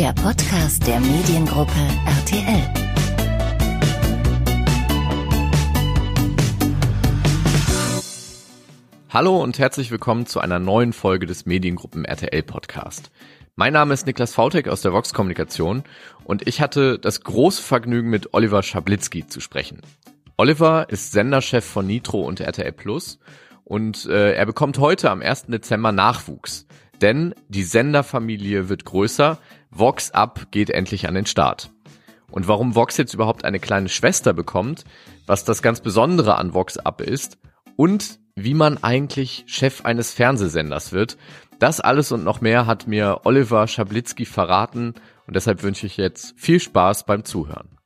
der Podcast der Mediengruppe RTL. Hallo und herzlich willkommen zu einer neuen Folge des Mediengruppen RTL Podcast. Mein Name ist Niklas Vautek aus der Vox Kommunikation und ich hatte das große Vergnügen mit Oliver Schablitzky zu sprechen. Oliver ist Senderchef von Nitro und RTL Plus und äh, er bekommt heute am 1. Dezember Nachwuchs. Denn die Senderfamilie wird größer, Vox Up geht endlich an den Start. Und warum Vox jetzt überhaupt eine kleine Schwester bekommt, was das ganz Besondere an Vox Up ist und wie man eigentlich Chef eines Fernsehsenders wird, das alles und noch mehr hat mir Oliver Schablitzky verraten und deshalb wünsche ich jetzt viel Spaß beim Zuhören.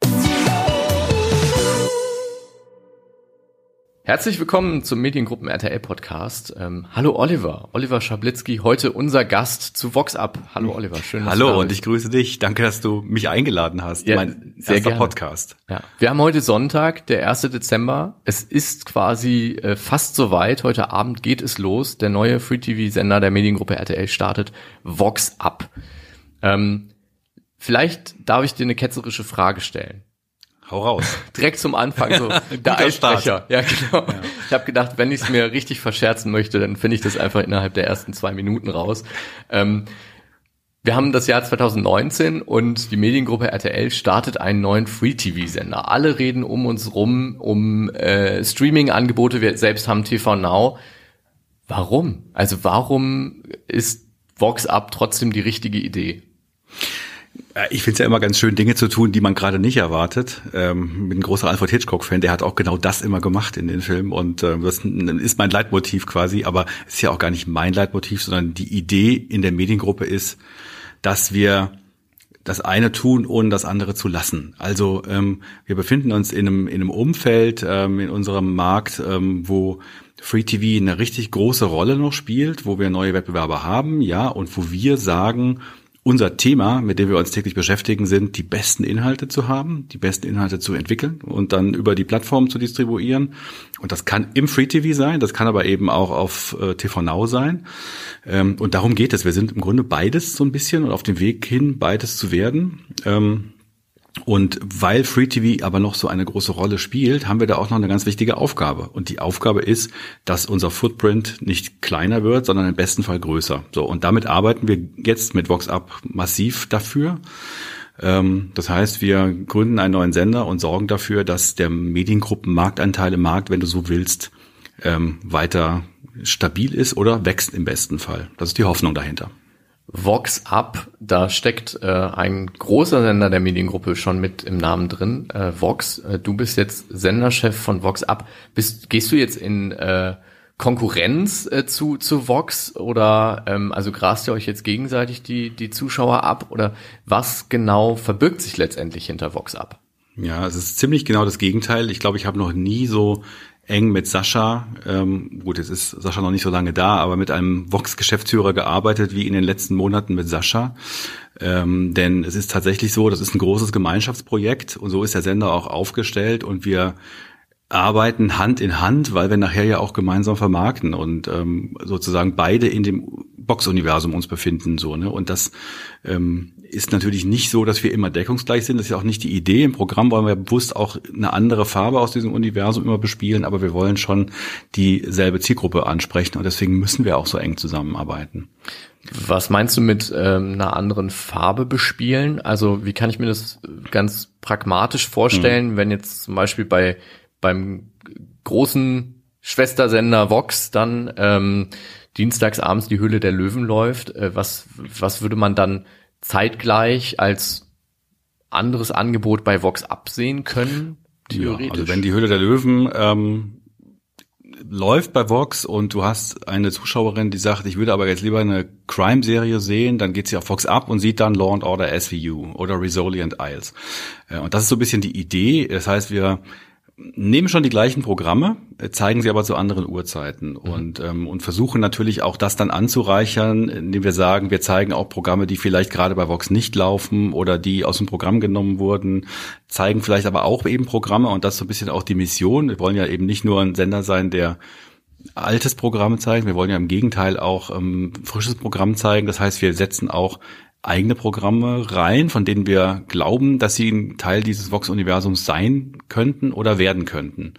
Herzlich willkommen zum Mediengruppen RTL Podcast. Ähm, hallo Oliver, Oliver Schablitzky, heute unser Gast zu Vox Up. Hallo Oliver, schön. Dass Hallo du und ich grüße dich. Danke, dass du mich eingeladen hast. Ja, mein sehr erster gerne. Podcast. Ja. Wir haben heute Sonntag, der 1. Dezember. Es ist quasi äh, fast soweit. Heute Abend geht es los. Der neue Free TV Sender der Mediengruppe RTL startet Vox Up. Ähm, vielleicht darf ich dir eine ketzerische Frage stellen. Hau raus. Direkt zum Anfang so der Eisbrecher. Ja, genau. Ja. Ich habe gedacht, wenn ich es mir richtig verscherzen möchte, dann finde ich das einfach innerhalb der ersten zwei Minuten raus. Ähm, wir haben das Jahr 2019 und die Mediengruppe RTL startet einen neuen Free-TV-Sender. Alle reden um uns rum, um äh, Streaming-Angebote. Wir selbst haben TV Now. Warum? Also warum ist Vox Up trotzdem die richtige Idee? Ich finde es ja immer ganz schön, Dinge zu tun, die man gerade nicht erwartet. Ähm, bin ein großer Alfred Hitchcock-Fan, der hat auch genau das immer gemacht in den Filmen und äh, das ist mein Leitmotiv quasi, aber es ist ja auch gar nicht mein Leitmotiv, sondern die Idee in der Mediengruppe ist, dass wir das eine tun, ohne das andere zu lassen. Also ähm, wir befinden uns in einem, in einem Umfeld ähm, in unserem Markt, ähm, wo Free TV eine richtig große Rolle noch spielt, wo wir neue Wettbewerber haben, ja, und wo wir sagen, unser Thema, mit dem wir uns täglich beschäftigen, sind, die besten Inhalte zu haben, die besten Inhalte zu entwickeln und dann über die Plattform zu distribuieren. Und das kann im Free TV sein, das kann aber eben auch auf äh, TV Now sein. Ähm, und darum geht es. Wir sind im Grunde beides so ein bisschen und auf dem Weg hin, beides zu werden. Ähm, und weil Free TV aber noch so eine große Rolle spielt, haben wir da auch noch eine ganz wichtige Aufgabe. Und die Aufgabe ist, dass unser Footprint nicht kleiner wird, sondern im besten Fall größer. So. Und damit arbeiten wir jetzt mit VoxUp massiv dafür. Ähm, das heißt, wir gründen einen neuen Sender und sorgen dafür, dass der Mediengruppenmarktanteil im Markt, wenn du so willst, ähm, weiter stabil ist oder wächst im besten Fall. Das ist die Hoffnung dahinter. Vox Up, da steckt äh, ein großer Sender der Mediengruppe schon mit im Namen drin. Äh, Vox, äh, du bist jetzt Senderchef von Vox Up. Bist, gehst du jetzt in äh, Konkurrenz äh, zu, zu Vox oder ähm, also grast ihr euch jetzt gegenseitig die, die Zuschauer ab oder was genau verbirgt sich letztendlich hinter Vox Up? Ja, es ist ziemlich genau das Gegenteil. Ich glaube, ich habe noch nie so eng mit Sascha, ähm, gut, jetzt ist Sascha noch nicht so lange da, aber mit einem Vox-Geschäftsführer gearbeitet wie in den letzten Monaten mit Sascha. Ähm, denn es ist tatsächlich so, das ist ein großes Gemeinschaftsprojekt und so ist der Sender auch aufgestellt und wir arbeiten Hand in Hand, weil wir nachher ja auch gemeinsam vermarkten und ähm, sozusagen beide in dem Box-Universum uns befinden. so ne? Und das ähm, ist natürlich nicht so, dass wir immer deckungsgleich sind. Das ist ja auch nicht die Idee. Im Programm wollen wir bewusst auch eine andere Farbe aus diesem Universum immer bespielen, aber wir wollen schon dieselbe Zielgruppe ansprechen und deswegen müssen wir auch so eng zusammenarbeiten. Was meinst du mit ähm, einer anderen Farbe bespielen? Also wie kann ich mir das ganz pragmatisch vorstellen, hm. wenn jetzt zum Beispiel bei beim großen Schwestersender Vox dann ähm, dienstags abends die Höhle der Löwen läuft, äh, was, was würde man dann zeitgleich als anderes Angebot bei Vox absehen können? Theoretisch? Ja, also wenn die Höhle der Löwen ähm, läuft bei Vox und du hast eine Zuschauerin, die sagt, ich würde aber jetzt lieber eine Crime-Serie sehen, dann geht sie auf Vox ab und sieht dann Law and Order SVU oder Rizzoli and Isles. Und das ist so ein bisschen die Idee. Das heißt, wir nehmen schon die gleichen Programme, äh, zeigen sie aber zu anderen Uhrzeiten mhm. und, ähm, und versuchen natürlich auch das dann anzureichern, indem wir sagen, wir zeigen auch Programme, die vielleicht gerade bei Vox nicht laufen oder die aus dem Programm genommen wurden, zeigen vielleicht aber auch eben Programme und das ist so ein bisschen auch die Mission. Wir wollen ja eben nicht nur ein Sender sein, der altes Programm zeigt, wir wollen ja im Gegenteil auch ähm, frisches Programm zeigen. Das heißt, wir setzen auch eigene Programme rein, von denen wir glauben, dass sie ein Teil dieses Vox-Universums sein könnten oder werden könnten.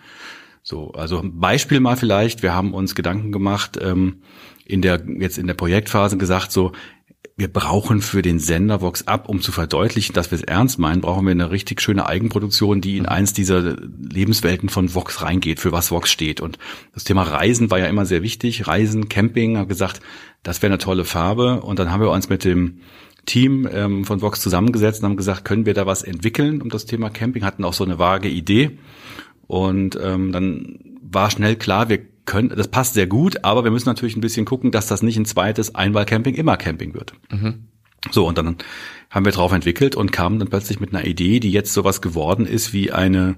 So, also ein Beispiel mal vielleicht. Wir haben uns Gedanken gemacht ähm, in der jetzt in der Projektphase gesagt, so wir brauchen für den Sender Vox Up, um zu verdeutlichen, dass wir es ernst meinen, brauchen wir eine richtig schöne Eigenproduktion, die in mhm. eins dieser Lebenswelten von Vox reingeht, für was Vox steht. Und das Thema Reisen war ja immer sehr wichtig. Reisen, Camping, habe gesagt, das wäre eine tolle Farbe. Und dann haben wir uns mit dem Team ähm, von Vox zusammengesetzt und haben gesagt, können wir da was entwickeln um das Thema Camping, hatten auch so eine vage Idee. Und ähm, dann war schnell klar, wir können, das passt sehr gut, aber wir müssen natürlich ein bisschen gucken, dass das nicht ein zweites Einwahlcamping immer Camping wird. Mhm. So, und dann haben wir drauf entwickelt und kamen dann plötzlich mit einer Idee, die jetzt sowas geworden ist wie eine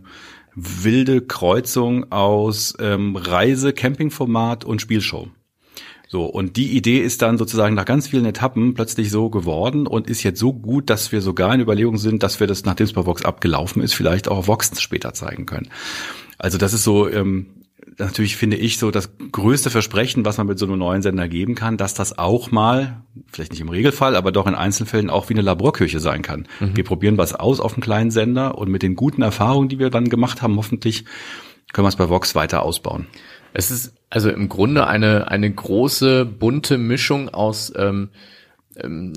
wilde Kreuzung aus ähm, Reise, Campingformat und Spielshow. So, und die Idee ist dann sozusagen nach ganz vielen Etappen plötzlich so geworden und ist jetzt so gut, dass wir sogar in Überlegung sind, dass wir das, nachdem es bei Vox abgelaufen ist, vielleicht auch auf Vox später zeigen können. Also das ist so ähm, natürlich finde ich so das größte Versprechen, was man mit so einem neuen Sender geben kann, dass das auch mal, vielleicht nicht im Regelfall, aber doch in Einzelfällen auch wie eine Laborkirche sein kann. Mhm. Wir probieren was aus auf einem kleinen Sender und mit den guten Erfahrungen, die wir dann gemacht haben, hoffentlich können wir es bei Vox weiter ausbauen. Es ist also im Grunde eine, eine große, bunte Mischung aus ähm, ähm,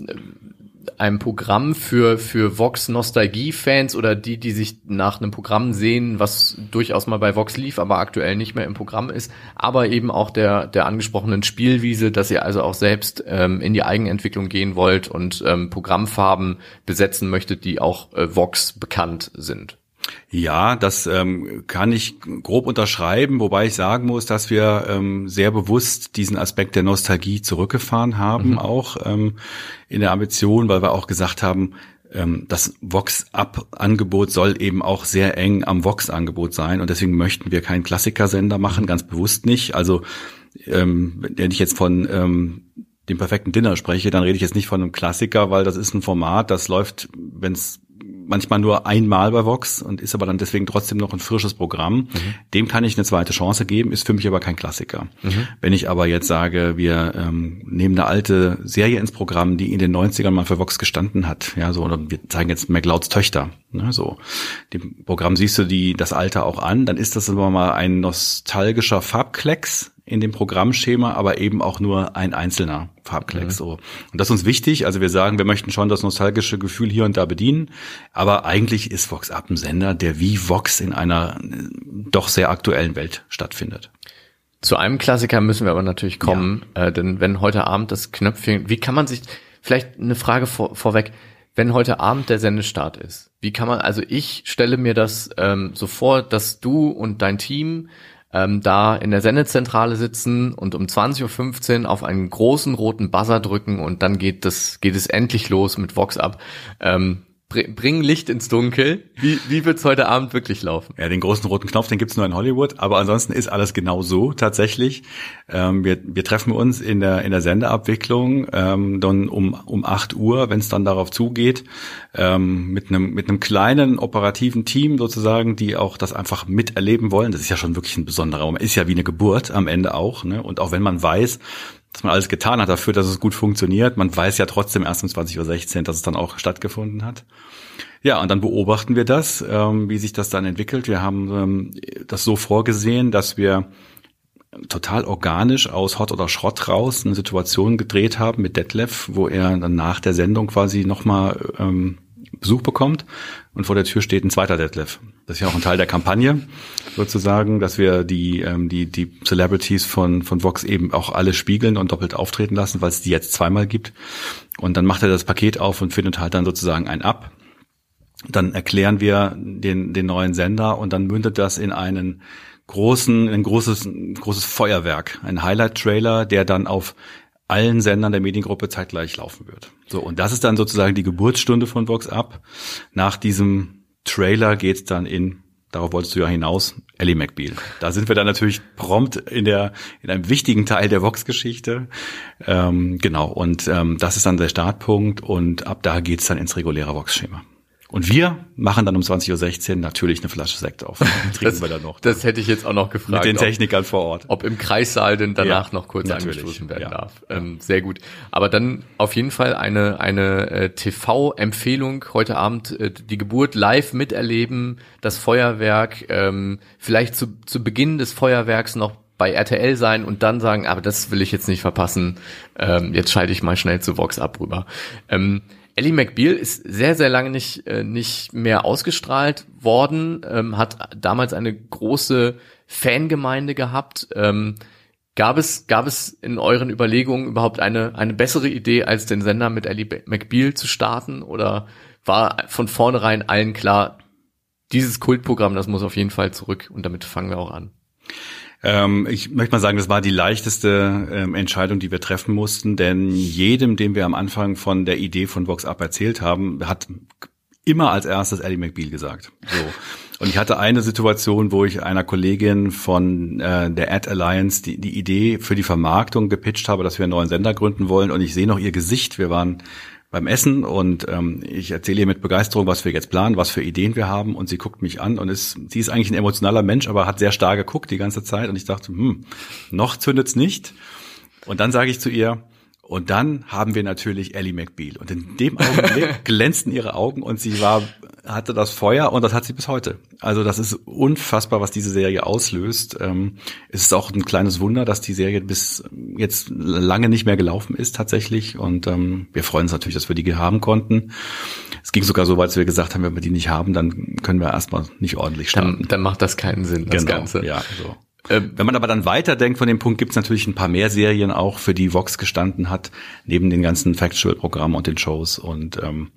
einem Programm für, für Vox Nostalgie-Fans oder die, die sich nach einem Programm sehen, was durchaus mal bei Vox lief, aber aktuell nicht mehr im Programm ist, aber eben auch der, der angesprochenen Spielwiese, dass ihr also auch selbst ähm, in die Eigenentwicklung gehen wollt und ähm, Programmfarben besetzen möchtet, die auch äh, Vox bekannt sind. Ja, das ähm, kann ich grob unterschreiben, wobei ich sagen muss, dass wir ähm, sehr bewusst diesen Aspekt der Nostalgie zurückgefahren haben, mhm. auch ähm, in der Ambition, weil wir auch gesagt haben, ähm, das Vox-Up-Angebot soll eben auch sehr eng am Vox-Angebot sein und deswegen möchten wir keinen Klassikersender machen, ganz bewusst nicht. Also ähm, wenn ich jetzt von ähm, dem perfekten Dinner spreche, dann rede ich jetzt nicht von einem Klassiker, weil das ist ein Format, das läuft, wenn es manchmal nur einmal bei Vox und ist aber dann deswegen trotzdem noch ein frisches Programm. Mhm. Dem kann ich eine zweite Chance geben, ist für mich aber kein Klassiker. Mhm. Wenn ich aber jetzt sage, wir ähm, nehmen eine alte Serie ins Programm, die in den 90ern mal für Vox gestanden hat, ja, so, oder wir zeigen jetzt McLeods Töchter, ne, so. Dem Programm siehst du die, das Alter auch an, dann ist das aber mal ein nostalgischer Farbklecks, in dem Programmschema, aber eben auch nur ein einzelner Farbklecks. Mhm. So. Und das ist uns wichtig. Also wir sagen, wir möchten schon das nostalgische Gefühl hier und da bedienen, aber eigentlich ist Vox Up ein Sender, der wie Vox in einer äh, doch sehr aktuellen Welt stattfindet. Zu einem Klassiker müssen wir aber natürlich kommen, ja. äh, denn wenn heute Abend das Knöpfchen, wie kann man sich, vielleicht eine Frage vor, vorweg, wenn heute Abend der Sendestart ist, wie kann man, also ich stelle mir das ähm, so vor, dass du und dein Team ähm, da in der Sendezentrale sitzen und um 20.15 Uhr auf einen großen roten Buzzer drücken und dann geht das, geht es endlich los mit Vox ab. Ähm, bring Licht ins Dunkel. Wie, wie wird's heute Abend wirklich laufen? Ja, den großen roten Knopf, den gibt's nur in Hollywood, aber ansonsten ist alles genau so tatsächlich. Ähm, wir, wir treffen uns in der, in der Sendeabwicklung ähm, dann um, um 8 Uhr, wenn es dann darauf zugeht, ähm, mit einem mit einem kleinen operativen Team sozusagen, die auch das einfach miterleben wollen. Das ist ja schon wirklich ein besonderer Moment. Ist ja wie eine Geburt am Ende auch. Ne? Und auch wenn man weiß, dass man alles getan hat dafür, dass es gut funktioniert. Man weiß ja trotzdem erst um 20.16 Uhr, dass es dann auch stattgefunden hat. Ja, und dann beobachten wir das, ähm, wie sich das dann entwickelt. Wir haben ähm, das so vorgesehen, dass wir total organisch aus Hot oder Schrott raus eine Situation gedreht haben mit Detlef, wo er dann nach der Sendung quasi nochmal ähm, Besuch bekommt und vor der Tür steht ein zweiter Detlef. Das ist ja auch ein Teil der Kampagne, sozusagen, dass wir die, ähm, die, die Celebrities von, von Vox eben auch alle spiegeln und doppelt auftreten lassen, weil es die jetzt zweimal gibt. Und dann macht er das Paket auf und findet halt dann sozusagen ein ab. Dann erklären wir den, den neuen Sender und dann mündet das in einen großen, ein großes, großes Feuerwerk, ein Highlight-Trailer, der dann auf allen Sendern der Mediengruppe zeitgleich laufen wird. So, und das ist dann sozusagen die Geburtsstunde von Vox Up. Nach diesem Trailer geht's dann in, darauf wolltest du ja hinaus, Ellie McBeal. Da sind wir dann natürlich prompt in der, in einem wichtigen Teil der Vox-Geschichte. Ähm, genau, und ähm, das ist dann der Startpunkt und ab da geht's dann ins reguläre Vox-Schema. Und wir machen dann um 20.16 Uhr natürlich eine Flasche Sekt auf. Trinken das, wir dann noch. Das hätte ich jetzt auch noch gefragt. Mit den Technikern vor Ort. Ob im Kreissaal denn danach ja, noch kurz natürlich. angestoßen werden ja. darf. Ähm, sehr gut. Aber dann auf jeden Fall eine, eine äh, TV-Empfehlung heute Abend, äh, die Geburt live miterleben, das Feuerwerk, ähm, vielleicht zu, zu Beginn des Feuerwerks noch bei RTL sein und dann sagen, aber das will ich jetzt nicht verpassen, ähm, jetzt schalte ich mal schnell zu Vox ab rüber. Ähm, Ellie McBeal ist sehr, sehr lange nicht, äh, nicht mehr ausgestrahlt worden, ähm, hat damals eine große Fangemeinde gehabt. Ähm, gab es, gab es in euren Überlegungen überhaupt eine, eine bessere Idee, als den Sender mit Ellie McBeal zu starten? Oder war von vornherein allen klar, dieses Kultprogramm, das muss auf jeden Fall zurück und damit fangen wir auch an? Ähm, ich möchte mal sagen, das war die leichteste ähm, Entscheidung, die wir treffen mussten, denn jedem, dem wir am Anfang von der Idee von Vox Up erzählt haben, hat immer als erstes Eddie McBeal gesagt. So. Und ich hatte eine Situation, wo ich einer Kollegin von äh, der Ad Alliance die, die Idee für die Vermarktung gepitcht habe, dass wir einen neuen Sender gründen wollen. Und ich sehe noch ihr Gesicht. Wir waren beim Essen und ähm, ich erzähle ihr mit Begeisterung, was wir jetzt planen, was für Ideen wir haben und sie guckt mich an und ist, sie ist eigentlich ein emotionaler Mensch, aber hat sehr stark geguckt die ganze Zeit und ich dachte, hm, noch zündet's nicht. Und dann sage ich zu ihr, und dann haben wir natürlich Ellie McBeal. Und in dem Augenblick glänzten ihre Augen und sie war, hatte das Feuer und das hat sie bis heute. Also das ist unfassbar, was diese Serie auslöst. Ähm, es ist auch ein kleines Wunder, dass die Serie bis jetzt lange nicht mehr gelaufen ist tatsächlich. Und ähm, wir freuen uns natürlich, dass wir die haben konnten. Es ging sogar so weit, dass wir gesagt haben, wenn wir die nicht haben, dann können wir erstmal nicht ordentlich starten. Dann, dann macht das keinen Sinn, das genau, Ganze. Ja, so. Ähm, wenn man aber dann weiterdenkt von dem Punkt, gibt es natürlich ein paar mehr Serien auch, für die Vox gestanden hat, neben den ganzen Factual-Programmen und den Shows. Und ähm,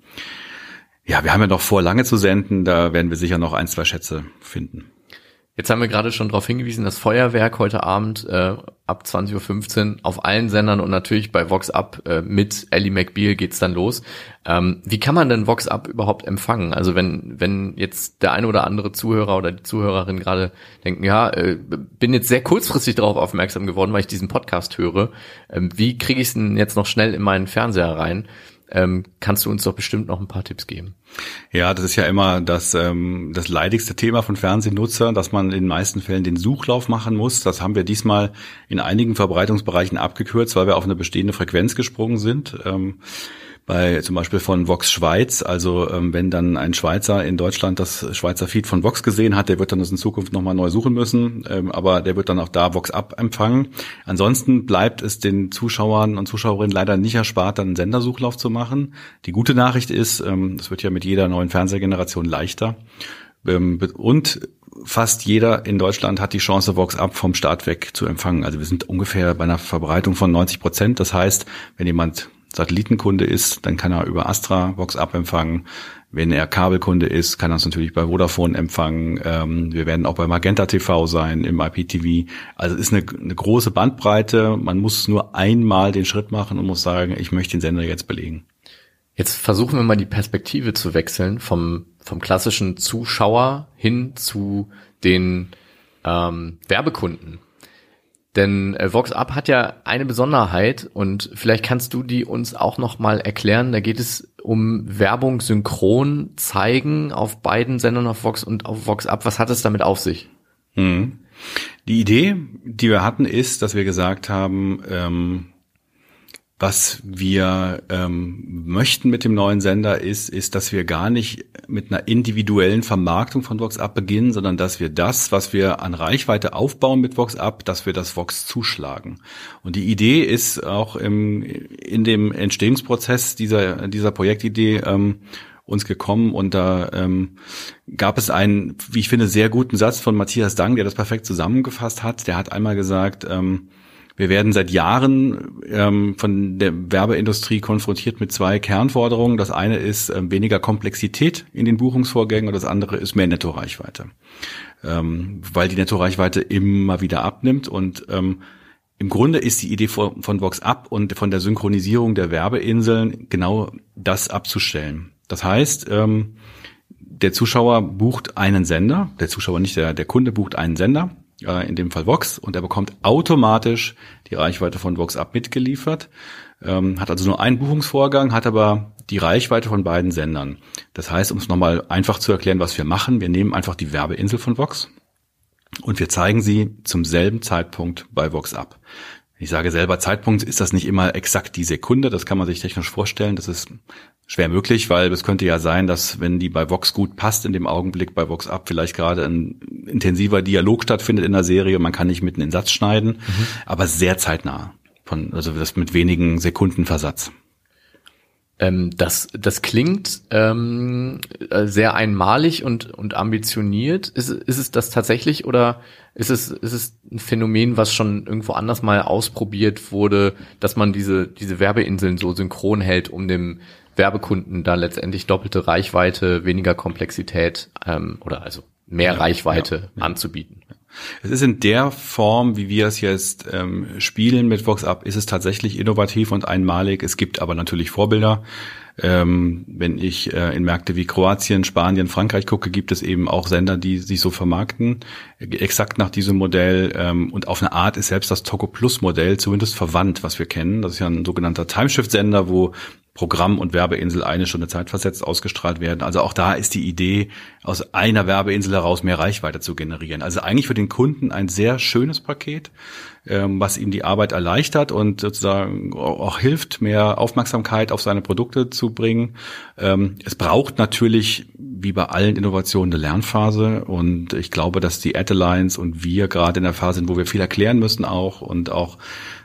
ja, wir haben ja noch vor, lange zu senden. Da werden wir sicher noch ein, zwei Schätze finden. Jetzt haben wir gerade schon darauf hingewiesen, das Feuerwerk heute Abend äh, ab 20.15 Uhr auf allen Sendern und natürlich bei Vox Up äh, mit Ellie McBeal geht's dann los. Ähm, wie kann man denn Vox Up überhaupt empfangen? Also wenn, wenn jetzt der eine oder andere Zuhörer oder die Zuhörerin gerade denken, ja, äh, bin jetzt sehr kurzfristig darauf aufmerksam geworden, weil ich diesen Podcast höre. Ähm, wie kriege ich es denn jetzt noch schnell in meinen Fernseher rein? Ähm, kannst du uns doch bestimmt noch ein paar Tipps geben. Ja, das ist ja immer das, ähm, das leidigste Thema von Fernsehnutzern, dass man in den meisten Fällen den Suchlauf machen muss. Das haben wir diesmal in einigen Verbreitungsbereichen abgekürzt, weil wir auf eine bestehende Frequenz gesprungen sind. Ähm, bei zum Beispiel von Vox Schweiz. Also ähm, wenn dann ein Schweizer in Deutschland das Schweizer Feed von Vox gesehen hat, der wird dann das in Zukunft nochmal neu suchen müssen, ähm, aber der wird dann auch da Vox Up empfangen. Ansonsten bleibt es den Zuschauern und Zuschauerinnen leider nicht erspart, dann einen Sendersuchlauf zu machen. Die gute Nachricht ist, ähm, es wird ja mit jeder neuen Fernsehgeneration leichter. Ähm, und fast jeder in Deutschland hat die Chance, Vox Up vom Start weg zu empfangen. Also wir sind ungefähr bei einer Verbreitung von 90 Prozent. Das heißt, wenn jemand Satellitenkunde ist, dann kann er über Astra Vox Up empfangen. Wenn er Kabelkunde ist, kann er es natürlich bei Vodafone empfangen. Ähm, wir werden auch bei Magenta TV sein, im IPTV. Also es ist eine, eine große Bandbreite. Man muss nur einmal den Schritt machen und muss sagen, ich möchte den Sender jetzt belegen. Jetzt versuchen wir mal die Perspektive zu wechseln vom, vom klassischen Zuschauer hin zu den ähm, Werbekunden. Denn äh, Vox Up hat ja eine Besonderheit und vielleicht kannst du die uns auch noch mal erklären. Da geht es um Werbung synchron zeigen auf beiden Sendern auf Vox und auf Vox Up. Was hat es damit auf sich? Hm. Die Idee, die wir hatten, ist, dass wir gesagt haben, ähm, was wir ähm, möchten mit dem neuen Sender ist, ist, dass wir gar nicht mit einer individuellen Vermarktung von Vox Up beginnen, sondern dass wir das, was wir an Reichweite aufbauen mit Vox Up, dass wir das Vox zuschlagen. Und die Idee ist auch im, in dem Entstehungsprozess dieser, dieser Projektidee ähm, uns gekommen und da ähm, gab es einen, wie ich finde, sehr guten Satz von Matthias Dang, der das perfekt zusammengefasst hat. Der hat einmal gesagt, ähm, wir werden seit Jahren ähm, von der Werbeindustrie konfrontiert mit zwei Kernforderungen. Das eine ist ähm, weniger Komplexität in den Buchungsvorgängen und das andere ist mehr Nettoreichweite, ähm, weil die Nettoreichweite immer wieder abnimmt und ähm, im Grunde ist die Idee von, von Vox Up und von der Synchronisierung der Werbeinseln genau das abzustellen. Das heißt, ähm, der Zuschauer bucht einen Sender, der Zuschauer nicht, der, der Kunde bucht einen Sender äh, in dem Fall Vox, und er bekommt automatisch die Reichweite von Vox ab mitgeliefert, ähm, hat also nur einen Buchungsvorgang, hat aber die Reichweite von beiden Sendern. Das heißt, um es nochmal einfach zu erklären, was wir machen, wir nehmen einfach die Werbeinsel von Vox und wir zeigen sie zum selben Zeitpunkt bei Vox ab. Ich sage selber Zeitpunkt, ist das nicht immer exakt die Sekunde, das kann man sich technisch vorstellen, das ist schwer möglich, weil es könnte ja sein, dass wenn die bei Vox gut passt, in dem Augenblick bei Vox ab vielleicht gerade ein intensiver Dialog stattfindet in der Serie, man kann nicht mitten in den Satz schneiden, mhm. aber sehr zeitnah, von, also das mit wenigen Sekunden Versatz. Ähm, das, das klingt ähm, äh, sehr einmalig und, und ambitioniert. Ist, ist es das tatsächlich oder ist es, ist es ein Phänomen, was schon irgendwo anders mal ausprobiert wurde, dass man diese, diese Werbeinseln so synchron hält, um dem Werbekunden da letztendlich doppelte Reichweite, weniger Komplexität ähm, oder also mehr ja, Reichweite ja, ja. anzubieten? Es ist in der Form, wie wir es jetzt ähm, spielen mit VoxUp, ist es tatsächlich innovativ und einmalig. Es gibt aber natürlich Vorbilder. Ähm, wenn ich äh, in Märkte wie Kroatien, Spanien, Frankreich gucke, gibt es eben auch Sender, die sich so vermarkten, exakt nach diesem Modell. Ähm, und auf eine Art ist selbst das Toco Plus Modell zumindest verwandt, was wir kennen. Das ist ja ein sogenannter Timeshift-Sender, wo Programm und Werbeinsel eine Stunde Zeit versetzt ausgestrahlt werden. Also auch da ist die Idee, aus einer Werbeinsel heraus mehr Reichweite zu generieren. Also eigentlich für den Kunden ein sehr schönes Paket, ähm, was ihm die Arbeit erleichtert und sozusagen auch hilft, mehr Aufmerksamkeit auf seine Produkte zu bringen. Ähm, es braucht natürlich, wie bei allen Innovationen, eine Lernphase und ich glaube, dass die Ad Alliance und wir gerade in der Phase sind, wo wir viel erklären müssen auch und auch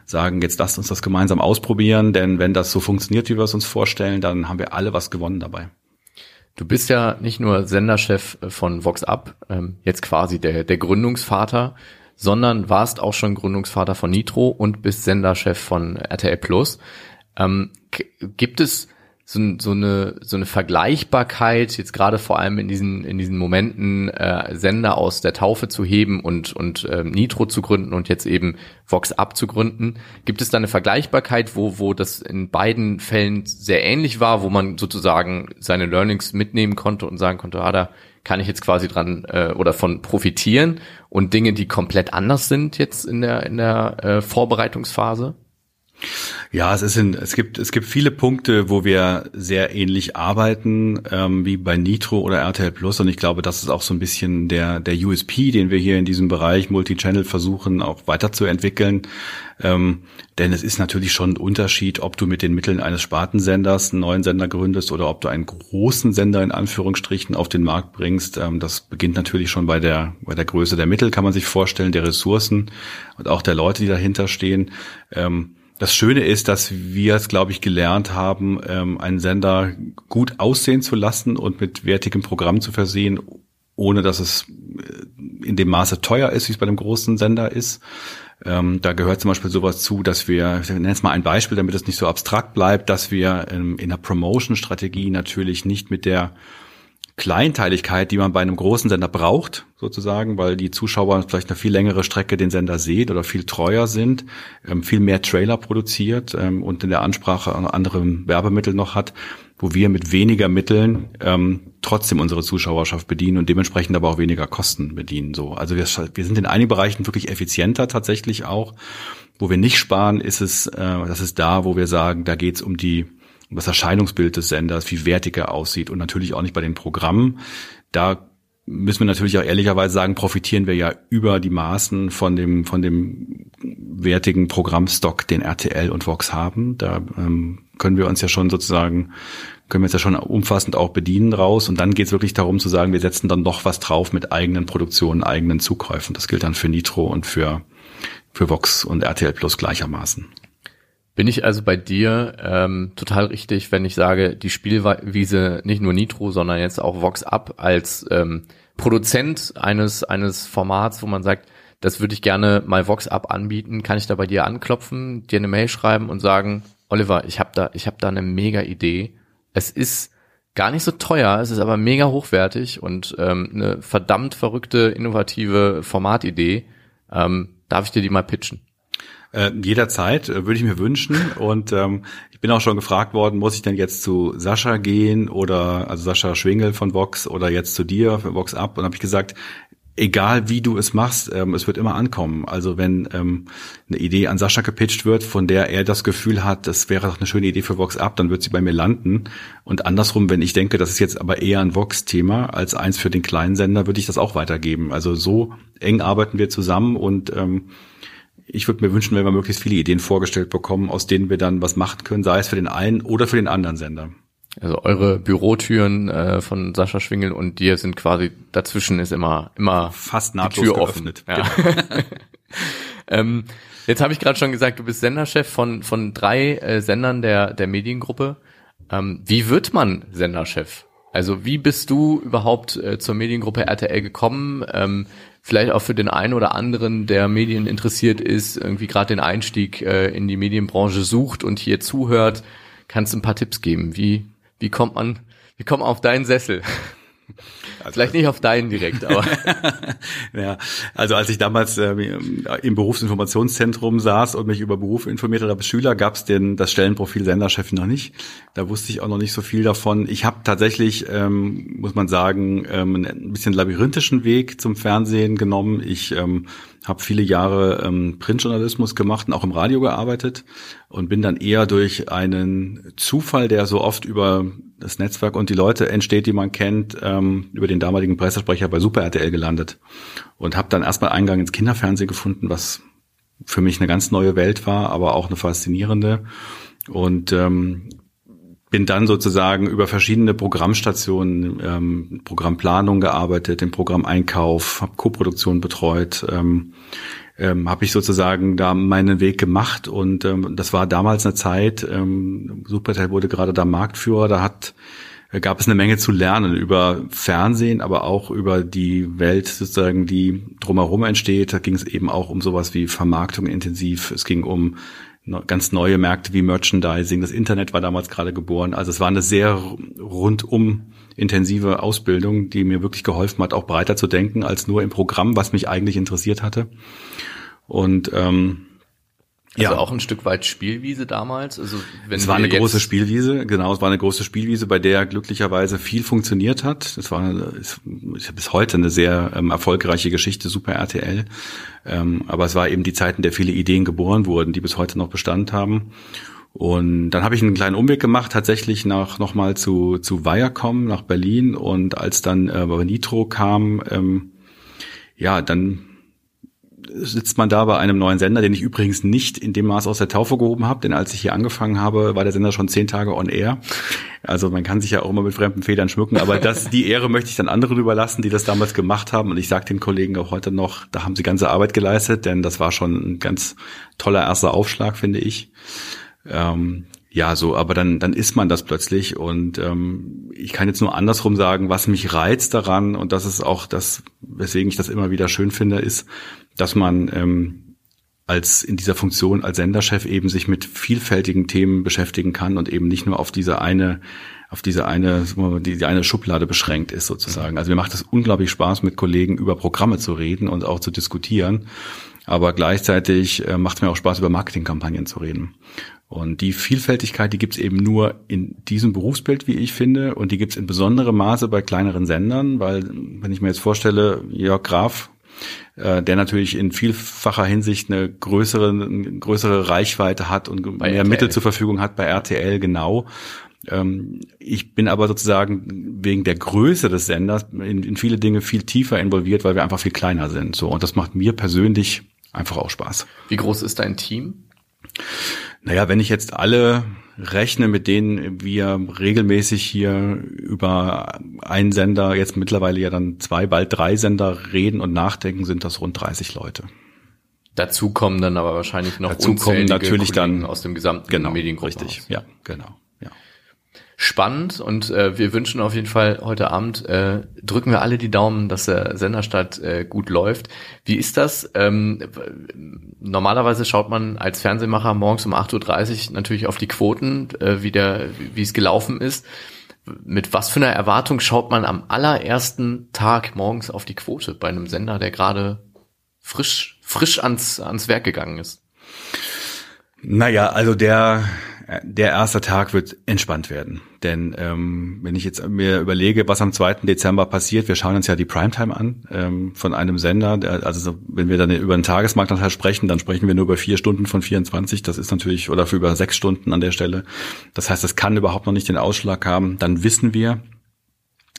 sagen, jetzt lasst uns das gemeinsam ausprobieren, denn wenn das so funktioniert, wie wir es uns vorstellen, dann haben wir alle was gewonnen dabei. Du bist ja nicht nur Senderchef von Vox Up, ähm, jetzt quasi der, der Gründungsvater, sondern warst auch schon Gründungsvater von Nitro und bist Senderchef von RTL Plus. Ähm, gibt es so, so eine so eine Vergleichbarkeit jetzt gerade vor allem in diesen in diesen Momenten äh, Sender aus der Taufe zu heben und und äh, Nitro zu gründen und jetzt eben Vox Up zu gründen gibt es da eine Vergleichbarkeit wo wo das in beiden Fällen sehr ähnlich war wo man sozusagen seine Learnings mitnehmen konnte und sagen konnte ah da kann ich jetzt quasi dran äh, oder von profitieren und Dinge die komplett anders sind jetzt in der in der äh, Vorbereitungsphase ja, es ist in, es gibt es gibt viele Punkte, wo wir sehr ähnlich arbeiten ähm, wie bei Nitro oder RTL Plus und ich glaube, das ist auch so ein bisschen der der USP, den wir hier in diesem Bereich Multichannel versuchen auch weiterzuentwickeln. Ähm, denn es ist natürlich schon ein Unterschied, ob du mit den Mitteln eines Spartensenders einen neuen Sender gründest oder ob du einen großen Sender in Anführungsstrichen auf den Markt bringst. Ähm, das beginnt natürlich schon bei der bei der Größe der Mittel, kann man sich vorstellen, der Ressourcen und auch der Leute, die dahinter stehen. Ähm, das Schöne ist, dass wir es, glaube ich, gelernt haben, ähm, einen Sender gut aussehen zu lassen und mit wertigem Programm zu versehen, ohne dass es äh, in dem Maße teuer ist, wie es bei einem großen Sender ist. Ähm, da gehört zum Beispiel sowas zu, dass wir, ich nenne jetzt mal ein Beispiel, damit es nicht so abstrakt bleibt, dass wir ähm, in der Promotion-Strategie natürlich nicht mit der Kleinteiligkeit, die man bei einem großen Sender braucht, sozusagen, weil die Zuschauer vielleicht eine viel längere Strecke den Sender sehen oder viel treuer sind, ähm, viel mehr Trailer produziert ähm, und in der Ansprache andere Werbemittel noch hat, wo wir mit weniger Mitteln ähm, trotzdem unsere Zuschauerschaft bedienen und dementsprechend aber auch weniger Kosten bedienen. So, also wir, wir sind in einigen Bereichen wirklich effizienter tatsächlich auch. Wo wir nicht sparen, ist es, äh, das ist da, wo wir sagen, da geht's um die das Erscheinungsbild des Senders, wie wertig er aussieht und natürlich auch nicht bei den Programmen. Da müssen wir natürlich auch ehrlicherweise sagen, profitieren wir ja über die Maßen von dem, von dem wertigen Programmstock, den RTL und Vox haben. Da ähm, können wir uns ja schon sozusagen, können wir uns ja schon umfassend auch bedienen raus. Und dann geht es wirklich darum zu sagen, wir setzen dann noch was drauf mit eigenen Produktionen, eigenen Zukäufen. Das gilt dann für Nitro und für, für Vox und RTL Plus gleichermaßen. Bin ich also bei dir ähm, total richtig, wenn ich sage, die Spielwiese nicht nur Nitro, sondern jetzt auch Vox Up als ähm, Produzent eines eines Formats, wo man sagt, das würde ich gerne mal Vox Up anbieten, kann ich da bei dir anklopfen, dir eine Mail schreiben und sagen, Oliver, ich habe da ich habe da eine mega Idee. Es ist gar nicht so teuer, es ist aber mega hochwertig und ähm, eine verdammt verrückte innovative Formatidee. Ähm, darf ich dir die mal pitchen? Äh, jederzeit äh, würde ich mir wünschen. Und ähm, ich bin auch schon gefragt worden, muss ich denn jetzt zu Sascha gehen oder also Sascha Schwingel von Vox oder jetzt zu dir für Vox Up? Und habe ich gesagt, egal wie du es machst, ähm, es wird immer ankommen. Also wenn ähm, eine Idee an Sascha gepitcht wird, von der er das Gefühl hat, das wäre doch eine schöne Idee für Vox Up, dann wird sie bei mir landen. Und andersrum, wenn ich denke, das ist jetzt aber eher ein Vox-Thema als eins für den kleinen Sender, würde ich das auch weitergeben. Also so eng arbeiten wir zusammen und ähm, ich würde mir wünschen, wenn wir möglichst viele Ideen vorgestellt bekommen, aus denen wir dann was machen können, sei es für den einen oder für den anderen Sender. Also eure Bürotüren äh, von Sascha Schwingel und dir sind quasi dazwischen ist immer immer fast nahtlos Tür geöffnet. Ja. Genau. ähm, jetzt habe ich gerade schon gesagt, du bist Senderchef von von drei äh, Sendern der der Mediengruppe. Ähm, wie wird man Senderchef? Also wie bist du überhaupt äh, zur Mediengruppe RTL gekommen? Ähm, vielleicht auch für den einen oder anderen, der Medien interessiert ist, irgendwie gerade den Einstieg äh, in die Medienbranche sucht und hier zuhört, kannst du ein paar Tipps geben. Wie wie kommt man, wie kommt man auf deinen Sessel? Also, Vielleicht nicht auf deinen direkt, aber. ja, also als ich damals äh, im Berufsinformationszentrum saß und mich über Berufe informiert habe als Schüler, gab es das Stellenprofil Senderchef noch nicht. Da wusste ich auch noch nicht so viel davon. Ich habe tatsächlich, ähm, muss man sagen, ähm, ein bisschen labyrinthischen Weg zum Fernsehen genommen. Ich ähm, habe viele Jahre ähm, Printjournalismus gemacht und auch im Radio gearbeitet und bin dann eher durch einen Zufall, der so oft über das Netzwerk und die Leute entsteht, die man kennt, ähm, über den damaligen Pressesprecher bei Super RTL gelandet und habe dann erstmal Eingang ins Kinderfernsehen gefunden, was für mich eine ganz neue Welt war, aber auch eine faszinierende. Und ähm, bin dann sozusagen über verschiedene Programmstationen, ähm, Programmplanung gearbeitet, im Programmeinkauf, habe Co-Produktion betreut, ähm, ähm, habe ich sozusagen da meinen Weg gemacht und ähm, das war damals eine Zeit, ähm, Supertel wurde gerade da Marktführer, da hat äh, gab es eine Menge zu lernen über Fernsehen, aber auch über die Welt sozusagen, die drumherum entsteht. Da ging es eben auch um sowas wie Vermarktung intensiv. Es ging um ganz neue Märkte wie Merchandising. Das Internet war damals gerade geboren. Also es war eine sehr rundum intensive Ausbildung, die mir wirklich geholfen hat, auch breiter zu denken als nur im Programm, was mich eigentlich interessiert hatte. Und ähm, also ja. auch ein Stück weit Spielwiese damals. Also wenn es war eine große Spielwiese, genau, es war eine große Spielwiese, bei der glücklicherweise viel funktioniert hat. Es war ist, ist bis heute eine sehr ähm, erfolgreiche Geschichte, Super RTL. Ähm, aber es war eben die Zeit, in der viele Ideen geboren wurden, die bis heute noch Bestand haben. Und dann habe ich einen kleinen Umweg gemacht, tatsächlich nach nochmal zu zu Viacom nach Berlin und als dann äh, Nitro kam, ähm, ja, dann sitzt man da bei einem neuen Sender, den ich übrigens nicht in dem Maß aus der Taufe gehoben habe, denn als ich hier angefangen habe, war der Sender schon zehn Tage on air. Also man kann sich ja auch immer mit fremden Federn schmücken, aber das, die Ehre möchte ich dann anderen überlassen, die das damals gemacht haben. Und ich sage den Kollegen auch heute noch, da haben sie ganze Arbeit geleistet, denn das war schon ein ganz toller erster Aufschlag, finde ich. Ähm, ja, so, aber dann, dann ist man das plötzlich und ähm, ich kann jetzt nur andersrum sagen, was mich reizt daran und das ist auch das, weswegen ich das immer wieder schön finde, ist, dass man ähm, als in dieser Funktion als Senderchef eben sich mit vielfältigen Themen beschäftigen kann und eben nicht nur auf diese eine auf diese eine die eine Schublade beschränkt ist sozusagen. Also mir macht es unglaublich Spaß mit Kollegen über Programme zu reden und auch zu diskutieren, aber gleichzeitig äh, macht es mir auch Spaß über Marketingkampagnen zu reden. Und die Vielfältigkeit, die gibt's eben nur in diesem Berufsbild, wie ich finde, und die gibt's in besonderem Maße bei kleineren Sendern, weil wenn ich mir jetzt vorstelle, Jörg Graf äh, der natürlich in vielfacher Hinsicht eine größere, eine größere Reichweite hat und bei mehr RTL. Mittel zur Verfügung hat bei RTL genau. Ähm, ich bin aber sozusagen wegen der Größe des Senders in, in viele Dinge viel tiefer involviert, weil wir einfach viel kleiner sind. So und das macht mir persönlich einfach auch Spaß. Wie groß ist dein Team? Naja, wenn ich jetzt alle rechne, mit denen wir regelmäßig hier über einen Sender, jetzt mittlerweile ja dann zwei, bald drei Sender reden und nachdenken, sind das rund 30 Leute. Dazu kommen dann aber wahrscheinlich noch Dazu kommen natürlich Kollegen dann aus dem gesamten genau, Mediengruppen. Richtig, ja, genau spannend und äh, wir wünschen auf jeden Fall heute Abend, äh, drücken wir alle die Daumen, dass der Senderstart äh, gut läuft. Wie ist das? Ähm, normalerweise schaut man als Fernsehmacher morgens um 8.30 Uhr natürlich auf die Quoten, äh, wie, der, wie es gelaufen ist. Mit was für einer Erwartung schaut man am allerersten Tag morgens auf die Quote bei einem Sender, der gerade frisch, frisch ans, ans Werk gegangen ist? Naja, also der Der erste Tag wird entspannt werden. Denn ähm, wenn ich jetzt mir überlege, was am 2. Dezember passiert, wir schauen uns ja die Primetime an ähm, von einem Sender. Der, also wenn wir dann über einen Tagesmarktanteil sprechen, dann sprechen wir nur über vier Stunden von 24. Das ist natürlich, oder für über sechs Stunden an der Stelle. Das heißt, das kann überhaupt noch nicht den Ausschlag haben. Dann wissen wir,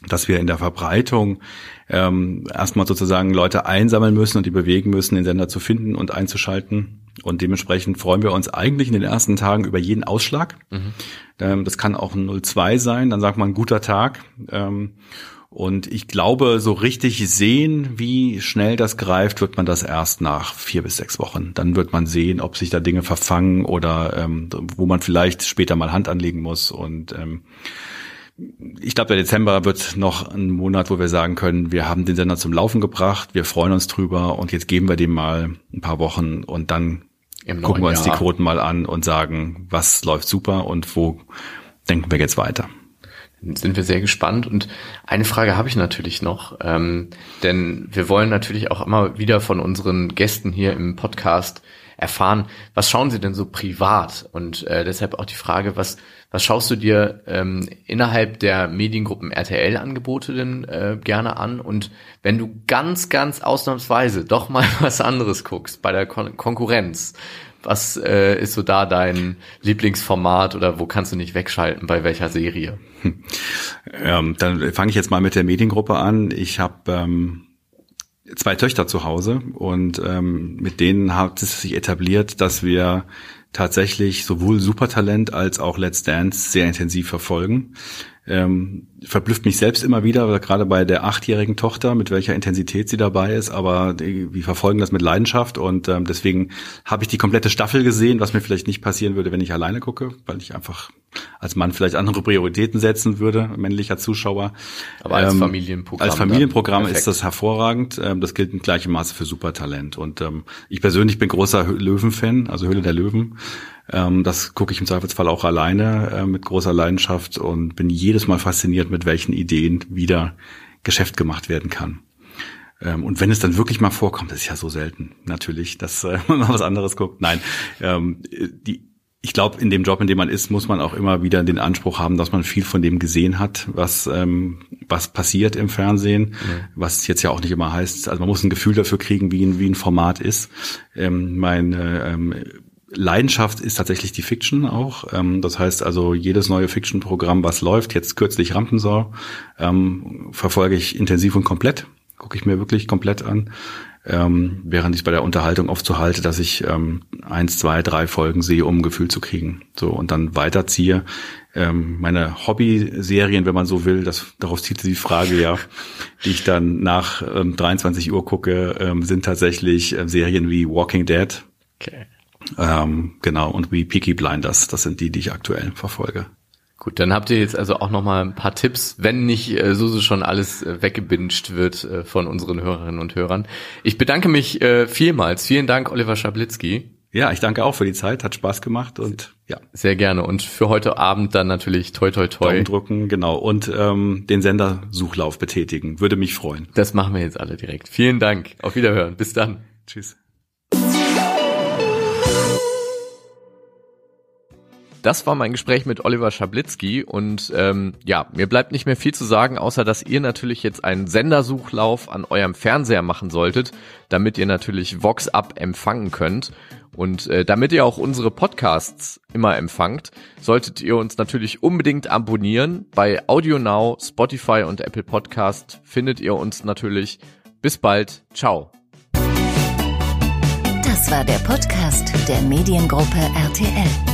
dass wir in der Verbreitung ähm, erstmal sozusagen Leute einsammeln müssen und die bewegen müssen, den Sender zu finden und einzuschalten. Und dementsprechend freuen wir uns eigentlich in den ersten Tagen über jeden Ausschlag. Mhm. Ähm, das kann auch ein 02 sein, dann sagt man guter Tag. Ähm, und ich glaube, so richtig sehen, wie schnell das greift, wird man das erst nach vier bis sechs Wochen. Dann wird man sehen, ob sich da Dinge verfangen oder ähm, wo man vielleicht später mal Hand anlegen muss. Und ähm, ich glaube, der Dezember wird noch ein Monat, wo wir sagen können, wir haben den Sender zum Laufen gebracht, wir freuen uns drüber und jetzt geben wir dem mal ein paar Wochen und dann gucken wir uns Jahr. die Quoten mal an und sagen, was läuft super und wo denken wir jetzt weiter. Dann sind wir sehr gespannt. Und eine Frage habe ich natürlich noch, ähm, denn wir wollen natürlich auch immer wieder von unseren Gästen hier im Podcast erfahren, was schauen sie denn so privat? Und äh, deshalb auch die Frage, was, was schaust du dir ähm, innerhalb der Mediengruppen RTL-Angebote denn äh, gerne an? Und wenn du ganz, ganz ausnahmsweise doch mal was anderes guckst bei der Kon Konkurrenz, was äh, ist so da dein Lieblingsformat oder wo kannst du nicht wegschalten bei welcher Serie? Hm. Ähm, dann fange ich jetzt mal mit der Mediengruppe an. Ich habe ähm, zwei Töchter zu Hause und ähm, mit denen hat es sich etabliert, dass wir tatsächlich sowohl Supertalent als auch Let's Dance sehr intensiv verfolgen. Ähm, verblüfft mich selbst immer wieder, gerade bei der achtjährigen Tochter, mit welcher Intensität sie dabei ist, aber die, wir verfolgen das mit Leidenschaft und ähm, deswegen habe ich die komplette Staffel gesehen, was mir vielleicht nicht passieren würde, wenn ich alleine gucke, weil ich einfach als Mann vielleicht andere Prioritäten setzen würde, männlicher Zuschauer. Aber als ähm, Familienprogramm. Als Familienprogramm ist das hervorragend. Ähm, das gilt in gleichem Maße für Supertalent. Und ähm, ich persönlich bin großer Löwen-Fan, also Höhle der Löwen. Ähm, das gucke ich im Zweifelsfall auch alleine äh, mit großer Leidenschaft und bin jedes Mal fasziniert, mit welchen Ideen wieder Geschäft gemacht werden kann. Ähm, und wenn es dann wirklich mal vorkommt, das ist ja so selten, natürlich, dass äh, man was anderes guckt. Nein, ähm, die ich glaube, in dem Job, in dem man ist, muss man auch immer wieder den Anspruch haben, dass man viel von dem gesehen hat, was ähm, was passiert im Fernsehen, mhm. was jetzt ja auch nicht immer heißt. Also man muss ein Gefühl dafür kriegen, wie ein wie ein Format ist. Ähm, meine ähm, Leidenschaft ist tatsächlich die Fiction auch. Ähm, das heißt also, jedes neue Fiction-Programm, was läuft, jetzt kürzlich Rampensau, ähm, verfolge ich intensiv und komplett. Gucke ich mir wirklich komplett an. Ähm, während ich bei der Unterhaltung oft so halte, dass ich eins, zwei, drei Folgen sehe, um ein Gefühl zu kriegen. So und dann weiterziehe. Meine Hobby-Serien, wenn man so will, das darauf zieht die Frage ja, die ich dann nach ähm, 23 Uhr gucke, sind tatsächlich äh, Serien wie Walking Dead. Okay. Ähm, genau, und wie Peaky Blinders, das sind die, die ich aktuell verfolge. Gut, dann habt ihr jetzt also auch noch mal ein paar Tipps, wenn nicht äh, so, so schon alles äh, weggebinged wird äh, von unseren Hörerinnen und Hörern. Ich bedanke mich äh, vielmals. Vielen Dank, Oliver Schablitzky. Ja, ich danke auch für die Zeit, hat Spaß gemacht und ja. Sehr gerne. Und für heute Abend dann natürlich toi toi toi. Daumen drücken, genau. Und ähm, den Sendersuchlauf betätigen. Würde mich freuen. Das machen wir jetzt alle direkt. Vielen Dank. Auf Wiederhören. Bis dann. Tschüss. Das war mein Gespräch mit Oliver Schablitzky und ähm, ja, mir bleibt nicht mehr viel zu sagen, außer dass ihr natürlich jetzt einen Sendersuchlauf an eurem Fernseher machen solltet, damit ihr natürlich Vox Up empfangen könnt. Und äh, damit ihr auch unsere Podcasts immer empfangt, solltet ihr uns natürlich unbedingt abonnieren. Bei Audio Now, Spotify und Apple Podcast findet ihr uns natürlich. Bis bald. Ciao. Das war der Podcast der Mediengruppe RTL.